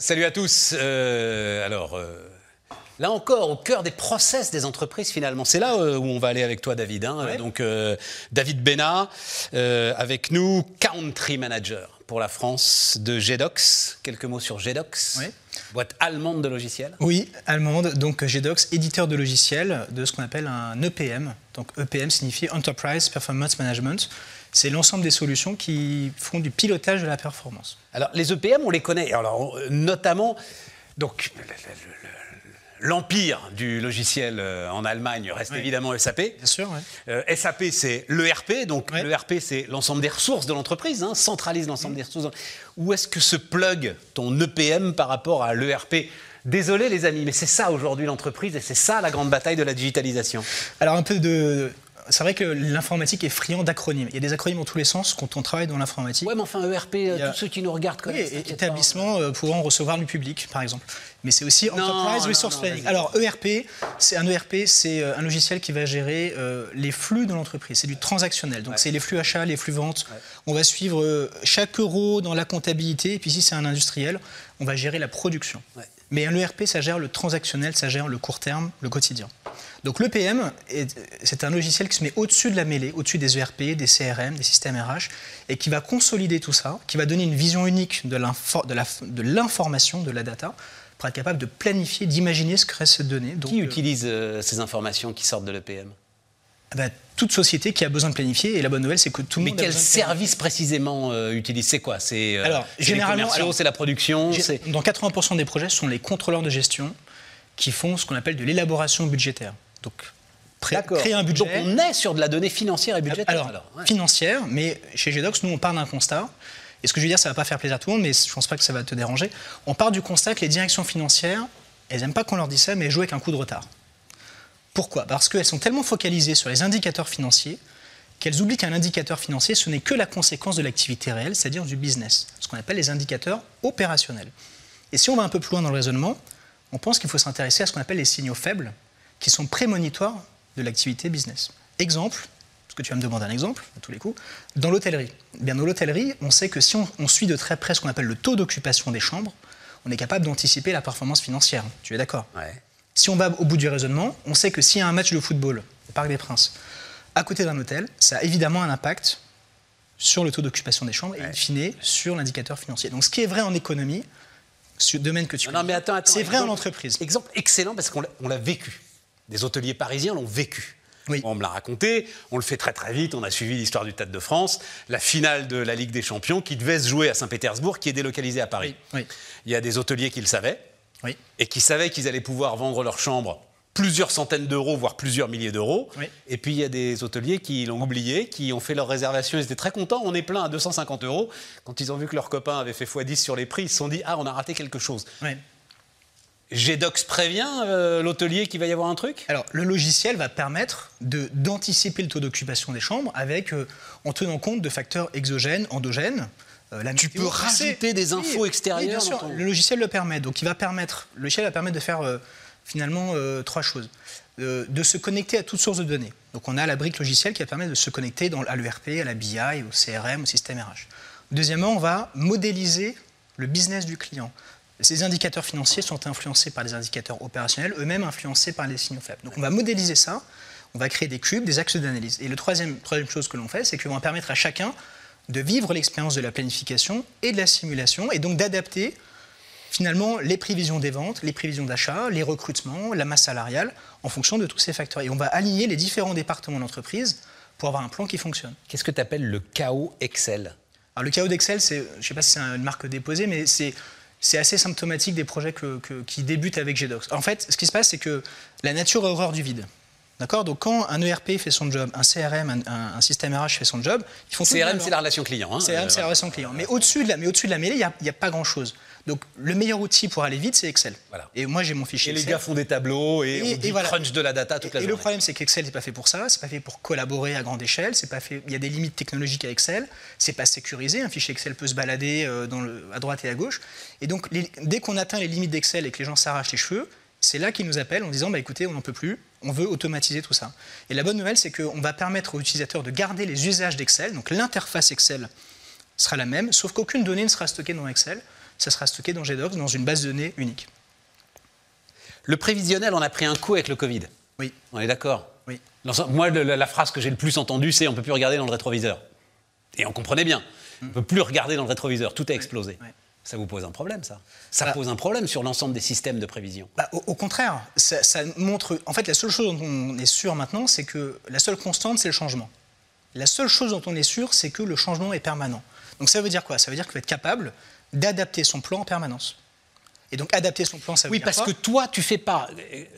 Salut à tous. Euh, alors, euh, là encore, au cœur des process des entreprises, finalement. C'est là euh, où on va aller avec toi, David. hein. Donc, David Bena, avec nous, Country Manager pour la France de GEDOX. Quelques mots sur GEDOX, Oui. boîte allemande de logiciels. Oui, allemande, donc GEDOX, éditeur de logiciels de ce qu'on appelle un EPM. Donc EPM signifie Enterprise Performance Management. C'est l'ensemble des solutions qui font du pilotage de la performance. Alors, les EPM, on les connaît. Alors, notamment, donc, le- le- le- l'empire du logiciel euh, en Allemagne reste Oui. évidemment SAP. Bien sûr. Euh, SAP, c'est l'ERP, donc l'ERP, c'est l'ensemble des ressources de l'entreprise, hein, centralise l'ensemble des ressources. Où est-ce que se plug ton EPM par rapport à l'ERP Désolé les amis, mais c'est ça aujourd'hui l'entreprise et c'est ça la grande bataille de la digitalisation. Alors un peu de... C'est vrai que l'informatique est friand d'acronymes. Il y a des acronymes dans tous les sens quand on travaille dans l'informatique. Ouais, mais enfin ERP, euh, a- tous ceux qui nous regardent Oui, connaissent. et t'inquiète pas. établissement euh, pouvant recevoir du public, par exemple. Mais c'est aussi Enterprise non, Resource non, Planning. Alors, ERP, c'est un ERP, c'est euh, un logiciel qui va gérer euh, les flux de l'entreprise. C'est du transactionnel. Donc, c'est les flux achats, les flux ventes. On va suivre euh, chaque euro dans la comptabilité. Et puis, si c'est un industriel, on va gérer la production. Ouais. Mais un ERP, ça gère le transactionnel, ça gère le court terme, le quotidien. Donc l'EPM, est- c'est un logiciel qui se met au-dessus de la mêlée, au-dessus des ERP, des CRM, des systèmes RH, et qui va consolider tout ça, qui va donner une vision unique de l'information, de, la data, pour être capable de planifier, d'imaginer ce que reste cette donnée. Donc, Qui euh, utilise euh, ces informations qui sortent de l'EPM bah, toute société qui a besoin de planifier, et la bonne nouvelle, c'est que tout le Mais monde a quel service précisément euh, utilise? C'est quoi? C'est euh, Alors, généralement, c'est la production, Dans 80% des projets, ce sont les contrôleurs de gestion qui font ce qu'on appelle de l'élaboration budgétaire. Donc, créer un budget. Donc on est sur de la donnée financière et budgétaire. Alors, alors, ouais. financière, mais chez GEDOX, nous, on part d'un constat. Et ce que je veux dire, ça va pas faire plaisir à tout le monde, mais je pense pas que ça va te déranger. On part du constat que les directions financières, elles n'aiment pas qu'on leur dise ça, mais elles jouent avec un coup de retard. Pourquoi? Parce qu'elles sont tellement focalisées sur les indicateurs financiers qu'elles oublient qu'un indicateur financier, ce n'est que la conséquence de l'activité réelle, c'est-à-dire du business, ce qu'on appelle les indicateurs opérationnels. Et si on va un peu plus loin dans le raisonnement, on pense qu'il faut s'intéresser à ce qu'on appelle les signaux faibles, qui sont prémonitoires de l'activité business. Exemple, parce que tu vas me demander un exemple, à tous les coups, dans l'hôtellerie. Eh Bien, dans l'hôtellerie, on sait que si on, on suit de très près ce qu'on appelle le taux d'occupation des chambres, on est capable d'anticiper la performance financière. Tu es d'accord? Ouais. si on va au bout du raisonnement, on sait que s'il y a un match de football au Parc des Princes, à côté d'un hôtel, ça a évidemment un impact sur le taux d'occupation des chambres et, in fine, sur l'indicateur financier. Donc, ce qui est vrai en économie, le domaine que tu Non, non, mais attends, attends. c'est vrai en entreprise. Exemple excellent parce qu'on l'a- on l'a vécu. Des hôteliers parisiens l'ont vécu. Oui. On me l'a raconté, on le fait très très vite, on a suivi l'histoire du Stade de France, la finale de la Ligue des Champions qui devait se jouer à Saint-Pétersbourg, qui est délocalisée à Paris. Oui. Il y a des hôteliers qui le savaient Oui. et qui savaient qu'ils allaient pouvoir vendre leur chambre plusieurs centaines d'euros, voire plusieurs milliers d'euros. Oui. Et puis il y a des hôteliers qui l'ont oublié, qui ont fait leur réservation, ils étaient très contents, on est plein à 250 euros. Quand ils ont vu que leurs copains avaient fait x10 sur les prix, ils se sont dit, ah, on a raté quelque chose. Oui. GEDOX prévient euh, l'hôtelier qu'il va y avoir un truc? Alors, le logiciel va permettre d'anticiper le taux d'occupation des chambres avec, euh, en tenant compte de facteurs exogènes, endogènes. euh, la Tu météo, peux rajouter des infos Oui, extérieures Oui, bien sûr. ton- Le logiciel le permet. Donc, il va permettre, le logiciel va permettre de faire finalement trois choses. De se connecter à toutes sources de données. Donc, on a la brique logicielle qui va permettre de se connecter dans, à l'ERP, à la BI, au CRM, au système RH. Deuxièmement, on va modéliser le business du client. Ces indicateurs financiers sont influencés par des indicateurs opérationnels, eux-mêmes influencés par les signaux faibles. Donc on va modéliser ça, on va créer des cubes, des axes d'analyse. Et le troisième, troisième chose que l'on fait, c'est qu'on va permettre à chacun de vivre l'expérience de la planification et de la simulation, et donc d'adapter finalement les prévisions des ventes, les prévisions d'achat, les recrutements, la masse salariale, en fonction de tous ces facteurs. Et on va aligner les différents départements de l'entreprise pour avoir un plan qui fonctionne. Qu'est-ce que tu appelles le chaos Excel? Alors, le chaos d'Excel, je ne sais pas si c'est une marque déposée, mais c'est, c'est assez symptomatique des projets qui débutent avec GDocs. En fait, ce qui se passe, c'est que la nature horreur du vide. D'accord Donc, quand un ERP fait son job, un CRM, un, un- un système RH fait son job, ils font CRM, c'est la relation client. hein. CRM, Euh, c'est la relation client. Mais au-dessus de la, mais au-dessus de la mêlée, il n'y a, pas grand-chose. Donc, le meilleur outil pour aller vite, c'est Excel. Voilà. Et moi, j'ai mon fichier Et les gars font des tableaux et, Et- on dit et voilà. crunch de la data toute la Et journée. le problème, c'est qu'Excel n'est pas fait pour ça. C'est pas fait pour collaborer à grande échelle. C'est pas fait. Il y a des limites technologiques à Excel. C'est pas sécurisé. Un fichier Excel peut se balader euh, dans le- à droite et à gauche. Et donc, les- dès qu'on atteint les limites d'Excel et que les gens s'arrachent les cheveux, c'est là qu'ils nous appellent en disant bah écoutez, on n'en peut plus. On veut automatiser tout ça. Et la bonne nouvelle, c'est qu'on va permettre aux utilisateurs de garder les usages d'Excel. Donc, l'interface Excel sera la même, sauf qu'aucune donnée ne sera stockée dans Excel. ça sera stocké dans GDocs, dans une base de données unique. Le prévisionnel, on a pris un coup avec le Covid. Oui. On est d'accord Oui. Moi, la, phrase que j'ai le plus entendue, c'est on ne peut plus regarder dans le rétroviseur. Et on comprenait bien. On ne peut plus regarder dans le rétroviseur. Tout a explosé. Oui. Ça vous pose un problème, ça? Ça Bah. pose un problème sur l'ensemble des systèmes de prévision. Bah, au, au contraire, ça, ça montre. En fait, la seule chose dont on est sûr maintenant, c'est que la seule constante, c'est le changement. La seule chose dont on est sûr, c'est que le changement est permanent. Donc ça veut dire quoi? Ça veut dire qu'il faut être capable d'adapter son plan en permanence. Et donc adapter son plan, ça veut Oui, dire parce quoi? que toi, tu fais pas.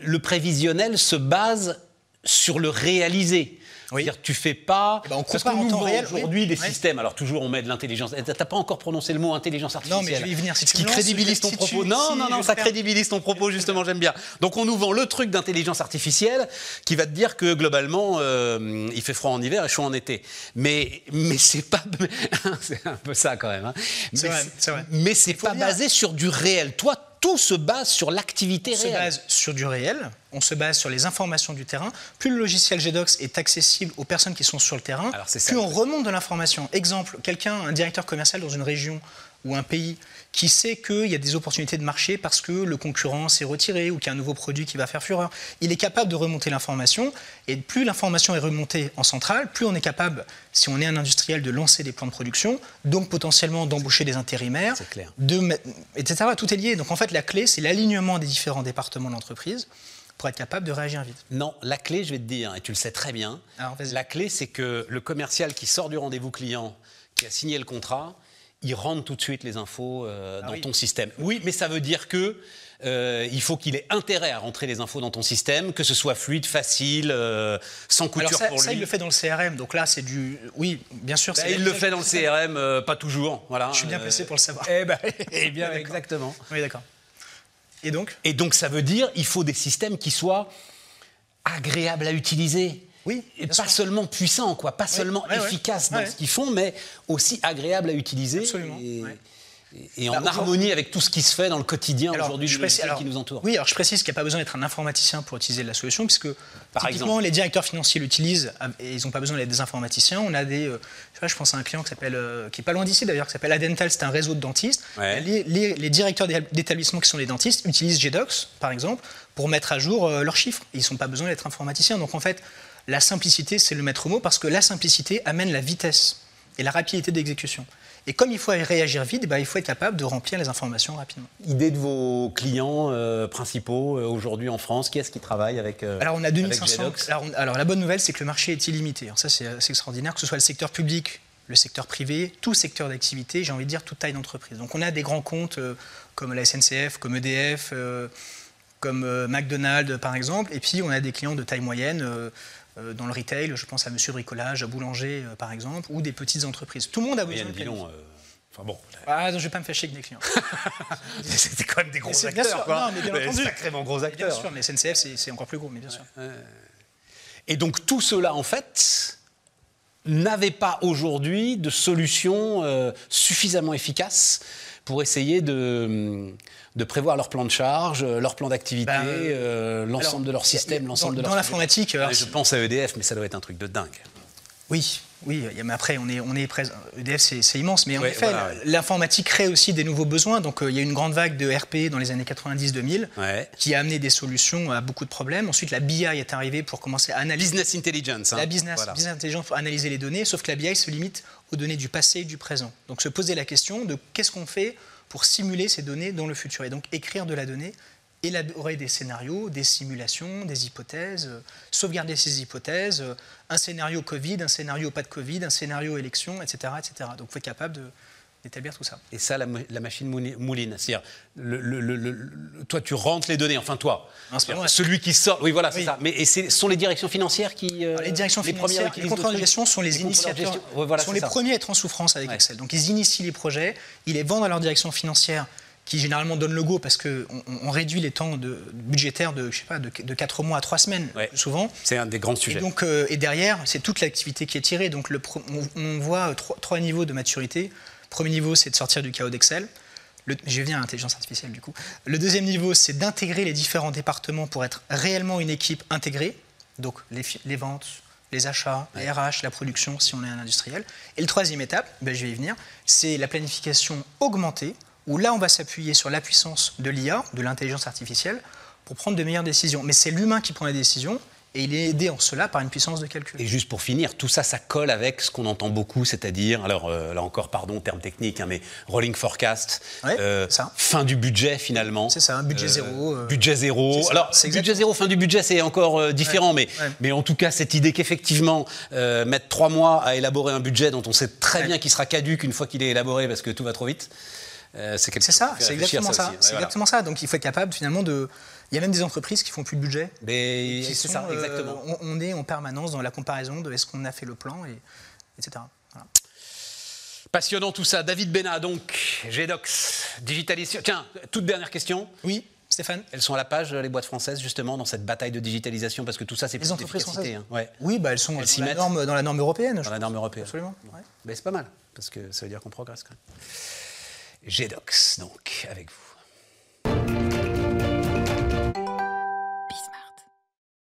Le prévisionnel se base sur le réalisé. Oui. C'est-à-dire, tu fais pas. Eh ben, on parce qu'on nous aujourd'hui des systèmes. Alors toujours, on met de l'intelligence. T'as pas encore prononcé le mot intelligence artificielle. Non, mais je vais y venir. Si Ce qui crédibilise ton propos. non, non, non, ça crédibilise ton propos. Justement, j'aime bien. Donc on nous vend le truc d'intelligence artificielle qui va te dire que globalement, euh, il fait froid en hiver et chaud en été. Mais mais c'est pas. c'est un peu ça quand même. hein. C'est Mais vrai, c'est pas basé sur du réel. Toi, tout se base sur l'activité On se réelle. base sur du réel, on se base sur les informations du terrain. Plus le logiciel GDocs est accessible aux personnes qui sont sur le terrain, Alors, c'est ça plus on remonte de l'information. Exemple, quelqu'un, un directeur commercial dans une région ou un pays qui sait qu'il y a des opportunités de marché parce que le concurrent s'est retiré ou qu'il y a un nouveau produit qui va faire fureur. Il est capable de remonter l'information et plus l'information est remontée en centrale, plus on est capable, si on est un industriel, de lancer des plans de production, donc potentiellement d'embaucher des intérimaires, clair. de etc. Tout est lié. Donc en fait, la clé, c'est l'alignement des différents départements de l'entreprise pour être capable de réagir vite. Non, la clé, je vais te dire, et tu le sais très bien, Alors, la clé, c'est que le commercial qui sort du rendez-vous client, qui a signé le contrat, il rentre tout de suite les infos euh, dans Ah oui. ton système. Oui, mais ça veut dire que euh, il faut qu'il ait intérêt à rentrer les infos dans ton système, que ce soit fluide, facile, euh, sans couture Alors ça, pour ça, lui. il le fait dans le CRM. Donc là, c'est du... Oui, bien sûr. Bah, il le fait dans le CRM, euh, pas toujours. Voilà. Je suis bien placé pour le savoir. Eh ben, eh bien, exactement. Oui, d'accord. Et donc Et donc, ça veut dire il faut des systèmes qui soient agréables à utiliser. Oui, Et pas sûr. seulement puissants, quoi, pas seulement ouais, ouais. efficaces dans Ouais. ce qu'ils font, mais aussi agréables à utiliser. Absolument, Et. Et- en Bah, harmonie avec tout ce qui se fait dans le quotidien aujourd'hui je du précise- alors, qui nous entoure. Oui, alors je précise qu'il n'y a pas besoin d'être un informaticien pour utiliser la solution, puisque Par typiquement exemple. les directeurs financiers l'utilisent et ils n'ont pas besoin d'être des informaticiens. On a des, euh, je, sais pas, je pense à un client qui s'appelle, euh, qui est pas loin d'ici d'ailleurs, qui s'appelle Adental, c'est un réseau de dentistes. Ouais. Les, les- les directeurs d'é- d'établissements qui sont les dentistes utilisent GDocs, par exemple, pour mettre à jour euh, leurs chiffres. Ils n'ont pas besoin d'être informaticiens. Donc en fait, la simplicité, c'est le maître mot, parce que la simplicité amène la vitesse et la rapidité d'exécution. Et comme il faut réagir vite, ben, il faut être capable de remplir les informations rapidement. Idée de vos clients euh, principaux euh, aujourd'hui en France, qui est-ce qui travaille avec euh, Alors on a avec 2500. Jedox Alors, on- alors, la bonne nouvelle, c'est que le marché est illimité. Alors, ça c'est extraordinaire, que ce soit le secteur public, le secteur privé, tout secteur d'activité, j'ai envie de dire toute taille d'entreprise. Donc on a des grands comptes comme la SNCF, comme EDF, comme McDonald's par exemple, et puis on a des clients de taille moyenne. Euh, dans le retail, je pense à Monsieur Bricolage, à Boulanger euh, par exemple, ou des petites entreprises. Tout le monde a besoin de planifier. euh, enfin bon, Ah, non, je vais pas me fâcher avec des clients. c'était quand même des gros c'est- bien acteurs, sûr, quoi. non, mais bien entendu. Sacrément gros Bien acteurs. sûr, mais SNCF c'est c'est encore plus gros, mais bien sûr. Et donc tout cela, en fait, n'avait pas aujourd'hui de solution euh, suffisamment efficace pour essayer de, de prévoir leur plan de charge, euh, leur plan d'activité, Bah, euh, l'ensemble alors, de leur système, dans- l'ensemble de dans leur... l'informatique, alors, Ouais, Je pense à EDF, mais ça doit être un truc de dingue. Oui, oui, mais après, on est, on est présent. EDF, c'est immense, mais en Ouais, effet, voilà, l'informatique crée aussi des nouveaux besoins. Donc, euh, il y a eu une grande vague de RP dans les années 90-2000 Ouais. qui a amené des solutions à beaucoup de problèmes. Ensuite, la BI est arrivée pour commencer à analyser. Business intelligence. hein. La business, Voilà. business intelligence pour analyser les données, sauf que la BI se limite aux données du passé et du présent. Donc se poser la question de qu'est-ce qu'on fait pour simuler ces données dans le futur et donc écrire de la donnée, élaborer des scénarios, des simulations, des hypothèses, euh, sauvegarder ces hypothèses, euh, un scénario Covid, un scénario pas de Covid, un scénario élection, etc. etc. Donc il faut être capable de- d'établir tout ça. Et ça, la, machine mouline. C'est-à-dire, le, le- le- le- le- toi, tu rentres les données, enfin toi. Non, pas. Celui qui sort. Oui, voilà, c'est Oui. ça. Mais et ce sont les directions financières qui. euh, les directions premières financières, les utilisent contrôleurs de gestion sont les, Les initiateurs. Ouais, voilà, sont les ça. premiers à être en souffrance avec Ouais. Excel. Donc ils initient les projets, ils les vendent à leur direction financière, qui généralement donne le go parce qu'on on réduit les temps de, budgétaires de, je sais pas, de, 4 mois à 3 semaines, Ouais. souvent. C'est un des grands Et, sujets. donc, euh, et derrière, c'est toute l'activité qui est tirée. Donc le on, on voit euh, trois, trois niveaux de maturité. Premier niveau, c'est de sortir du chaos d'Excel. Le- je venir à l'intelligence artificielle du coup. Le deuxième niveau, c'est d'intégrer les différents départements pour être réellement une équipe intégrée. Donc les, les ventes, les achats, les RH, la production si on est un industriel. Et le troisième étape, ben, je vais y venir, c'est la planification augmentée où là, on va s'appuyer sur la puissance de l'IA, de l'intelligence artificielle, pour prendre de meilleures décisions. Mais c'est l'humain qui prend les décisions, et il est aidé en cela par une puissance de calcul. Et juste pour finir, tout ça, ça colle avec ce qu'on entend beaucoup, c'est-à-dire, alors euh, là encore, pardon, terme technique, hein, mais rolling forecast, Ouais, euh, ça. fin du budget finalement. C'est ça, un budget Euh, zéro. euh, Budget zéro. Alors, budget zéro, fin du budget, c'est encore euh, différent, mais, ouais. mais en tout cas, cette idée qu'effectivement, euh, mettre trois mois à élaborer un budget dont on sait très bien qu'il sera caduque une fois qu'il est élaboré parce que tout va trop vite, euh, c'est ça, c'est exactement ça. C'est voilà. exactement ça. Donc il faut être capable finalement de. Il y a même des entreprises qui font plus de budget. Mais c'est ça, euh, exactement. on, on est en permanence dans la comparaison de est-ce qu'on a fait le plan, et, etc. Voilà. Passionnant tout ça. David Bénat, donc, GEDOX, digitalisation. Tiens, toute dernière question. Oui, Stéphane Elles sont à la page, les boîtes françaises, justement, dans cette bataille de digitalisation, parce que tout ça, c'est plus Les entreprises d'efficacité, françaises hein. Ouais. Oui, bah, elles sont Elles dans la, norme, dans la norme européenne. je Dans la pense. norme européenne. Absolument. ouais. Mais c'est pas mal, parce que ça veut dire qu'on progresse quand même. GEDOX, donc, avec vous.